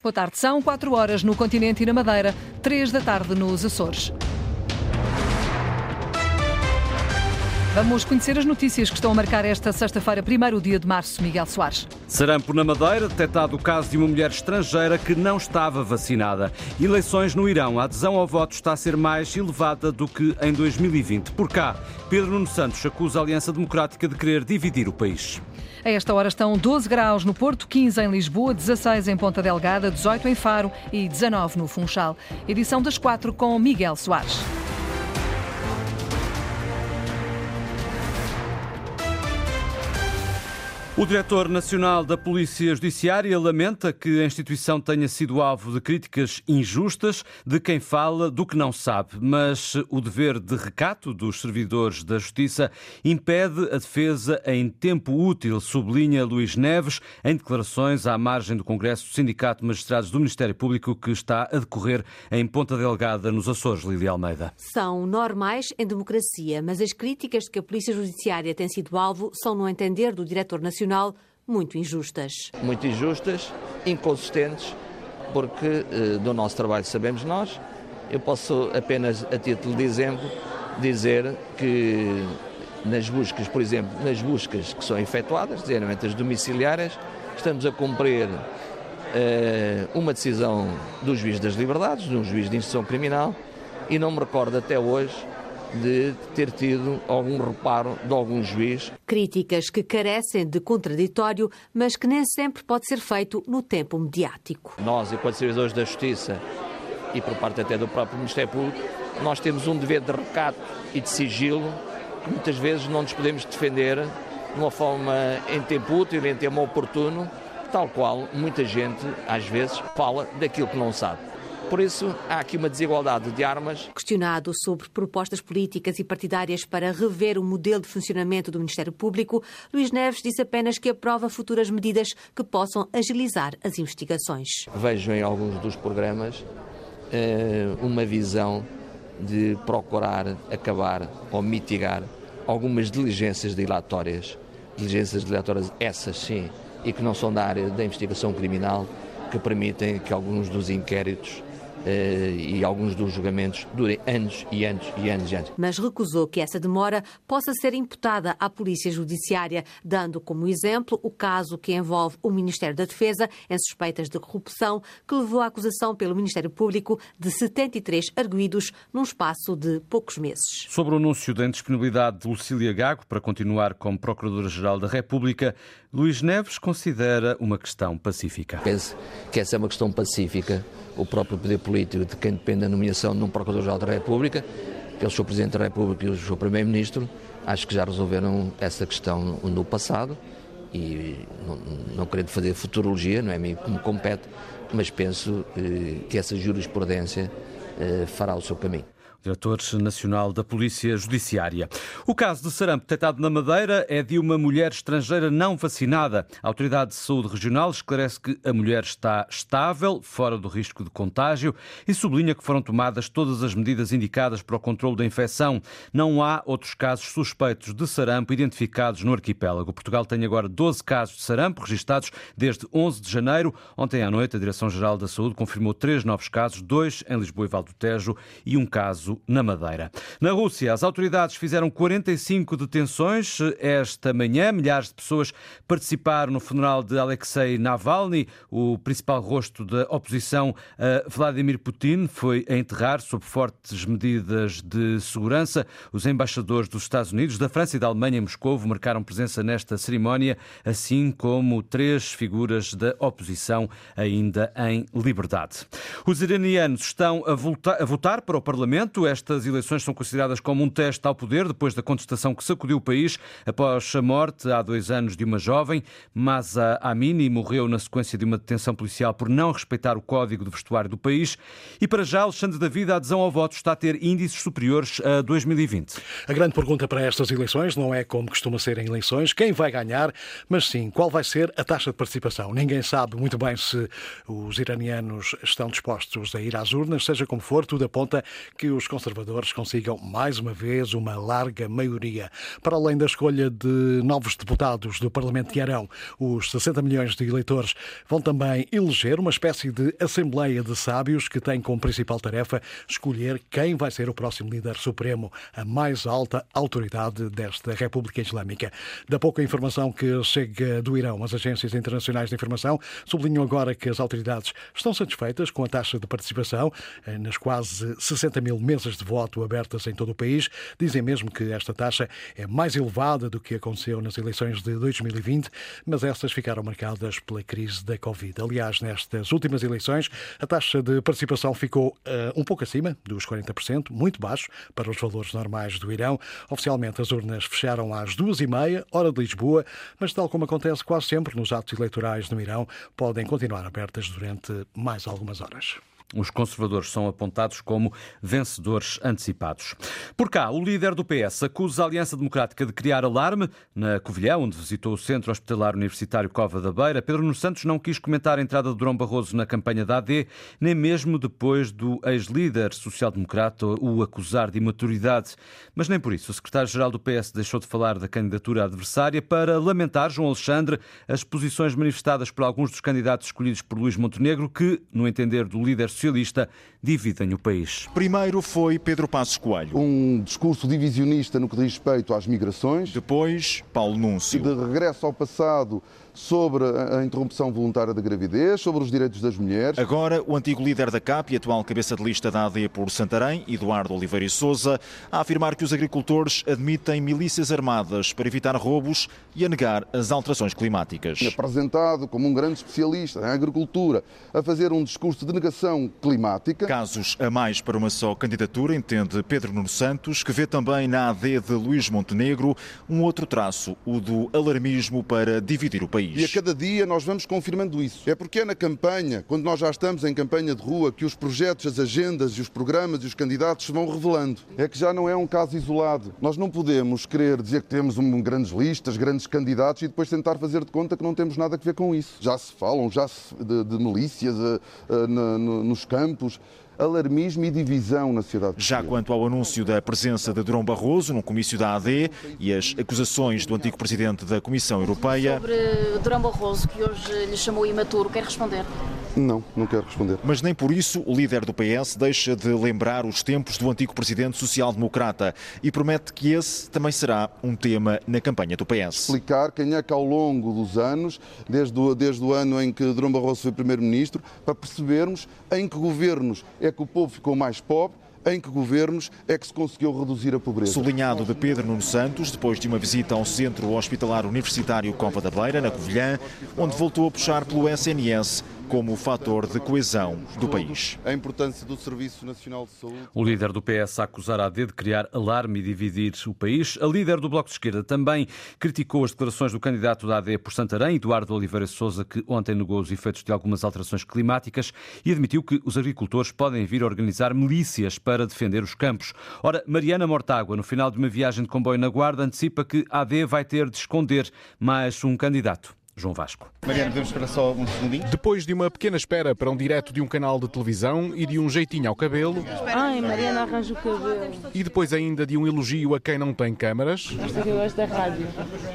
Boa tarde, são 4 horas no continente e na Madeira, 3 da tarde nos Açores. Vamos conhecer as notícias que estão a marcar esta sexta-feira, primeiro dia de março. Miguel Soares. Sarampo na Madeira, detectado o caso de uma mulher estrangeira que não estava vacinada. Eleições no Irão. A adesão ao voto está a ser mais elevada do que em 2020. Por cá, Pedro Nuno Santos acusa a Aliança Democrática de querer dividir o país. A esta hora estão 12 graus no Porto, 15 em Lisboa, 16 em Ponta Delgada, 18 em Faro e 19 no Funchal. Edição das 4 com Miguel Soares. O diretor nacional da Polícia Judiciária lamenta que a instituição tenha sido alvo de críticas injustas de quem fala do que não sabe, mas o dever de recato dos servidores da Justiça impede a defesa em tempo útil, sublinha Luís Neves em declarações à margem do Congresso do Sindicato de Magistrados do Ministério Público que está a decorrer em Ponta Delgada, nos Açores, Lídia Almeida. São normais em democracia, mas as críticas de que a Polícia Judiciária tem sido alvo são, no entender do diretor nacional, Nacional muito injustas. Muito injustas, inconsistentes, porque eh, do nosso trabalho sabemos nós. Eu posso apenas, a título de exemplo, dizer que nas buscas, por exemplo, nas buscas que são efetuadas, geralmente as domiciliárias, estamos a cumprir eh, uma decisão do juiz das liberdades, de um juiz de instrução criminal, e não me recordo até hoje de ter tido algum reparo de algum juiz. Críticas que carecem de contraditório, mas que nem sempre pode ser feito no tempo mediático. Nós, enquanto servidores da Justiça e por parte até do próprio Ministério Público, nós temos um dever de recato e de sigilo que muitas vezes não nos podemos defender de uma forma em tempo útil, em tempo oportuno, tal qual muita gente às vezes fala daquilo que não sabe. Por isso, há aqui uma desigualdade de armas. Questionado sobre propostas políticas e partidárias para rever o modelo de funcionamento do Ministério Público, Luís Neves disse apenas que aprova futuras medidas que possam agilizar as investigações. Vejo em alguns dos programas eh, uma visão de procurar acabar ou mitigar algumas diligências dilatórias. Diligências dilatórias, essas sim, e que não são da área da investigação criminal, que permitem que alguns dos inquéritos e alguns dos julgamentos durem anos e anos e anos e anos. Mas recusou que essa demora possa ser imputada à Polícia Judiciária, dando como exemplo o caso que envolve o Ministério da Defesa em suspeitas de corrupção, que levou à acusação pelo Ministério Público de 73 arguídos num espaço de poucos meses. Sobre o anúncio da indisponibilidade de Lucília Gago para continuar como Procuradora-Geral da República, Luís Neves considera uma questão pacífica. Penso que essa é uma questão pacífica o próprio poder político de quem depende da nomeação de um Procurador-Geral da República, que é o Sr. Presidente da República e o Sr. Primeiro-Ministro, acho que já resolveram essa questão no passado e não, não querendo fazer futurologia, não é como compete, mas penso eh, que essa jurisprudência eh, fará o seu caminho diretor nacional da Polícia Judiciária. O caso de sarampo detectado na Madeira é de uma mulher estrangeira não vacinada. A Autoridade de Saúde Regional esclarece que a mulher está estável, fora do risco de contágio e sublinha que foram tomadas todas as medidas indicadas para o controle da infecção. Não há outros casos suspeitos de sarampo identificados no arquipélago. Portugal tem agora 12 casos de sarampo registados desde 11 de janeiro. Ontem à noite, a Direção-Geral da Saúde confirmou três novos casos, dois em Lisboa e Val do Tejo e um caso na Madeira. Na Rússia, as autoridades fizeram 45 detenções esta manhã. Milhares de pessoas participaram no funeral de Alexei Navalny, o principal rosto da oposição Vladimir Putin. Foi a enterrar sob fortes medidas de segurança. Os embaixadores dos Estados Unidos, da França e da Alemanha em Moscou marcaram presença nesta cerimónia, assim como três figuras da oposição ainda em liberdade. Os iranianos estão a votar para o Parlamento estas eleições são consideradas como um teste ao poder depois da contestação que sacudiu o país após a morte há dois anos de uma jovem. Masa Amini morreu na sequência de uma detenção policial por não respeitar o código de vestuário do país. E para já, Alexandre David, a adesão ao voto está a ter índices superiores a 2020. A grande pergunta para estas eleições não é como costuma ser em eleições, quem vai ganhar, mas sim qual vai ser a taxa de participação. Ninguém sabe muito bem se os iranianos estão dispostos a ir às urnas, seja como for, tudo aponta que os conservadores consigam mais uma vez uma larga maioria. Para além da escolha de novos deputados do Parlamento de Arão, os 60 milhões de eleitores vão também eleger uma espécie de Assembleia de Sábios que tem como principal tarefa escolher quem vai ser o próximo líder supremo, a mais alta autoridade desta República Islâmica. Da pouca informação que chega do Irão, as agências internacionais de informação sublinham agora que as autoridades estão satisfeitas com a taxa de participação eh, nas quase 60 mil mesas de voto abertas em todo o país. Dizem mesmo que esta taxa é mais elevada do que aconteceu nas eleições de 2020, mas estas ficaram marcadas pela crise da Covid. Aliás, nestas últimas eleições, a taxa de participação ficou uh, um pouco acima dos 40%, muito baixo para os valores normais do Irão. Oficialmente, as urnas fecharam às duas e meia, hora de Lisboa, mas tal como acontece quase sempre nos atos eleitorais no Irão, podem continuar abertas durante mais algumas horas. Os conservadores são apontados como vencedores antecipados. Por cá, o líder do PS acusa a Aliança Democrática de criar alarme. Na Covilhã, onde visitou o Centro Hospitalar Universitário Cova da Beira, Pedro Nuno Santos não quis comentar a entrada de Durão Barroso na campanha da AD, nem mesmo depois do ex-líder social-democrata o acusar de imaturidade. Mas nem por isso. O secretário-geral do PS deixou de falar da candidatura adversária para lamentar, João Alexandre, as posições manifestadas por alguns dos candidatos escolhidos por Luís Montenegro, que, no entender do líder socialista dividem o país. Primeiro foi Pedro Passos Coelho. Um discurso divisionista no que diz respeito às migrações. Depois, Paulo Núncio. De regresso ao passado sobre a interrupção voluntária da gravidez, sobre os direitos das mulheres. Agora, o antigo líder da CAP e atual cabeça de lista da AD por Santarém, Eduardo Oliveira e Souza, a afirmar que os agricultores admitem milícias armadas para evitar roubos e a negar as alterações climáticas. Apresentado como um grande especialista em agricultura, a fazer um discurso de negação climática. Casos a mais para uma só candidatura, entende Pedro Nuno Santos, que vê também na AD de Luís Montenegro um outro traço, o do alarmismo para dividir o país. E a cada dia nós vamos confirmando isso. É porque é na campanha, quando nós já estamos em campanha de rua, que os projetos, as agendas e os programas e os candidatos se vão revelando. É que já não é um caso isolado. Nós não podemos querer dizer que temos um, grandes listas, grandes candidatos e depois tentar fazer de conta que não temos nada a ver com isso. Já se falam já se, de, de milícias uh, uh, no, nos campos alarmismo e divisão na sociedade. Já quanto ao anúncio da presença de Durão Barroso num comício da AD e as acusações do antigo presidente da Comissão Europeia. Sobre Durão Barroso, que hoje lhe chamou imaturo, quer responder? Não, não quero responder. Mas nem por isso o líder do PS deixa de lembrar os tempos do antigo presidente social-democrata e promete que esse também será um tema na campanha do PS. Explicar quem é que ao longo dos anos, desde o, desde o ano em que Durão Barroso foi primeiro-ministro, para percebermos em que governos é que o povo ficou mais pobre em que governos é que se conseguiu reduzir a pobreza. Sublinhado de Pedro Nuno Santos, depois de uma visita ao Centro Hospitalar Universitário Cova da Beira, na Covilhã, onde voltou a puxar pelo SNS como fator de coesão do país. A importância do Serviço Nacional de Saúde. O líder do PS a acusar a AD de criar alarme e dividir o país. A líder do Bloco de Esquerda também criticou as declarações do candidato da AD por Santarém, Eduardo Oliveira Souza, que ontem negou os efeitos de algumas alterações climáticas e admitiu que os agricultores podem vir a organizar milícias para defender os campos. Ora, Mariana Mortágua, no final de uma viagem de comboio na Guarda, antecipa que a AD vai ter de esconder mais um candidato. João Vasco. Mariana, podemos esperar só um segundinho? Depois de uma pequena espera para um direto de um canal de televisão e de um jeitinho ao cabelo. Ai, Mariana arranja o cabelo. E depois ainda de um elogio a quem não tem câmaras. Esta que eu gosto da rádio.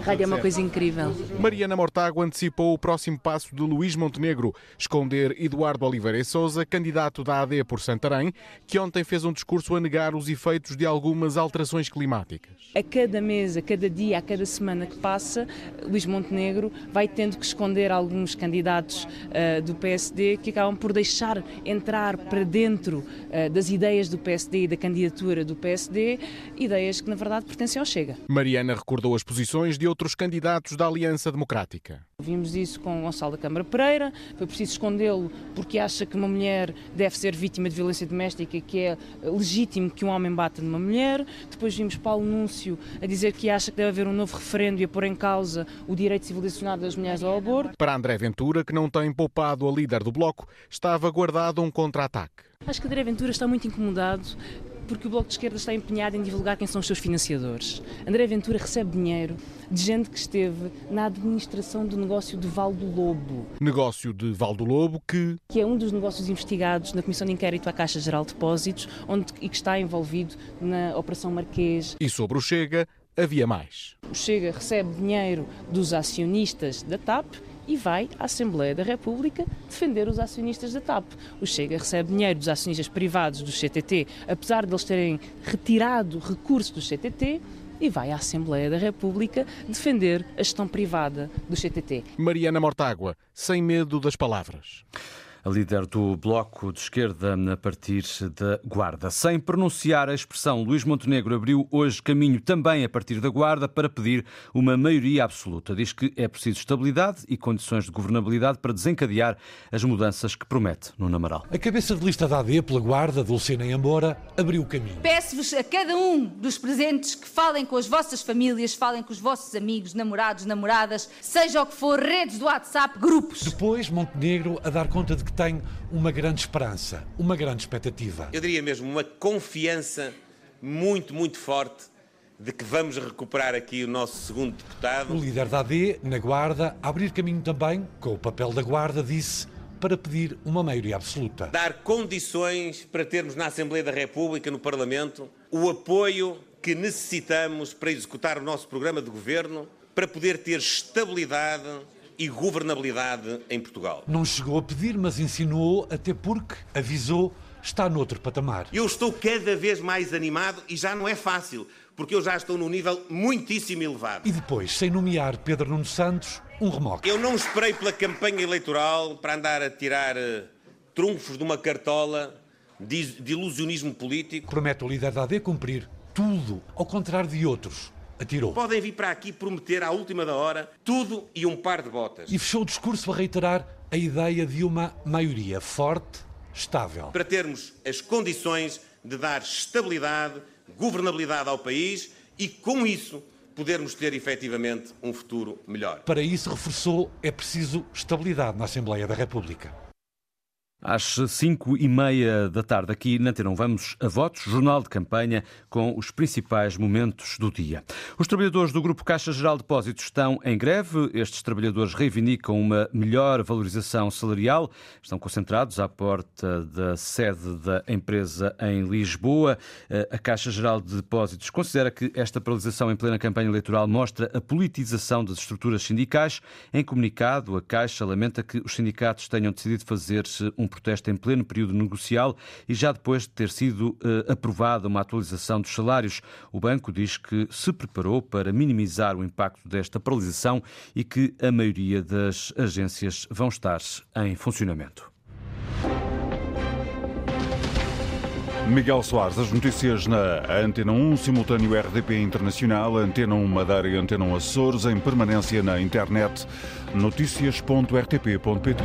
A rádio é uma coisa incrível. Mariana Mortágua antecipou o próximo passo de Luís Montenegro, esconder Eduardo Oliveira e Souza, candidato da AD por Santarém, que ontem fez um discurso a negar os efeitos de algumas alterações climáticas. A cada mês, a cada dia, a cada semana que passa, Luís Montenegro vai vai tendo que esconder alguns candidatos uh, do PSD que acabam por deixar entrar para dentro uh, das ideias do PSD e da candidatura do PSD, ideias que na verdade pertencem ao Chega. Mariana recordou as posições de outros candidatos da Aliança Democrática. Vimos isso com Gonçalo da Câmara Pereira, foi preciso escondê-lo porque acha que uma mulher deve ser vítima de violência doméstica que é legítimo que um homem bata numa mulher. Depois vimos Paulo Núncio a dizer que acha que deve haver um novo referendo e a pôr em causa o direito civilizacionado das mulheres ao aborto. Para André Ventura, que não tem poupado a líder do Bloco, estava guardado um contra-ataque. Acho que André Ventura está muito incomodado porque o Bloco de Esquerda está empenhado em divulgar quem são os seus financiadores. André Ventura recebe dinheiro de gente que esteve na administração do negócio de Val do Lobo. Negócio de Val do Lobo que... Que é um dos negócios investigados na Comissão de Inquérito à Caixa Geral de Depósitos onde, e que está envolvido na Operação Marquês. E sobre o Chega, havia mais. O Chega recebe dinheiro dos acionistas da TAP e vai à Assembleia da República defender os acionistas da TAP. O Chega recebe dinheiro dos acionistas privados do CTT, apesar de eles terem retirado recursos do CTT, e vai à Assembleia da República defender a gestão privada do CTT. Mariana Mortágua, sem medo das palavras a líder do Bloco de Esquerda a partir da Guarda. Sem pronunciar a expressão, Luís Montenegro abriu hoje caminho também a partir da Guarda para pedir uma maioria absoluta. Diz que é preciso estabilidade e condições de governabilidade para desencadear as mudanças que promete no Namaral. A cabeça de lista da AD pela Guarda, Dulcina Embora, abriu o caminho. Peço-vos a cada um dos presentes que falem com as vossas famílias, falem com os vossos amigos, namorados, namoradas, seja o que for, redes do WhatsApp, grupos. Depois, Montenegro a dar conta de que tenho uma grande esperança, uma grande expectativa. Eu diria mesmo uma confiança muito, muito forte de que vamos recuperar aqui o nosso segundo deputado. O líder da AD, na Guarda, a abrir caminho também, com o papel da Guarda, disse para pedir uma maioria absoluta. Dar condições para termos na Assembleia da República, no Parlamento, o apoio que necessitamos para executar o nosso programa de governo, para poder ter estabilidade e governabilidade em Portugal. Não chegou a pedir, mas insinuou, até porque avisou está noutro patamar. Eu estou cada vez mais animado e já não é fácil, porque eu já estou num nível muitíssimo elevado. E depois, sem nomear Pedro Nuno Santos, um remoque. Eu não esperei pela campanha eleitoral para andar a tirar uh, trunfos de uma cartola de, de ilusionismo político. Promete o líder da AD cumprir tudo, ao contrário de outros atirou. Podem vir para aqui prometer à última da hora tudo e um par de botas. E fechou o discurso a reiterar a ideia de uma maioria forte, estável. Para termos as condições de dar estabilidade, governabilidade ao país e, com isso, podermos ter efetivamente um futuro melhor. Para isso, reforçou, é preciso estabilidade na Assembleia da República. Às cinco e meia da tarde, aqui na Antena vamos a votos, jornal de campanha com os principais momentos do dia. Os trabalhadores do Grupo Caixa Geral de Depósitos estão em greve. Estes trabalhadores reivindicam uma melhor valorização salarial. Estão concentrados à porta da sede da empresa em Lisboa. Eh, a Caixa Geral de Depósitos considera que esta paralisação em plena campanha eleitoral mostra a politização das estruturas sindicais. Em comunicado, a Caixa lamenta que os sindicatos tenham decidido fazer-se um protesto em pleno período negocial e já depois de ter sido uh, aprovada uma atualização dos salários. O banco diz que se preparou para minimizar o impacto desta paralisação e que a maioria das agências vão estar em funcionamento. Miguel Soares, as notícias na Antena 1, simultâneo RDP Internacional, Antena 1 Madeira e Antena 1 Açores, em permanência na internet, notícias.rtp.pt.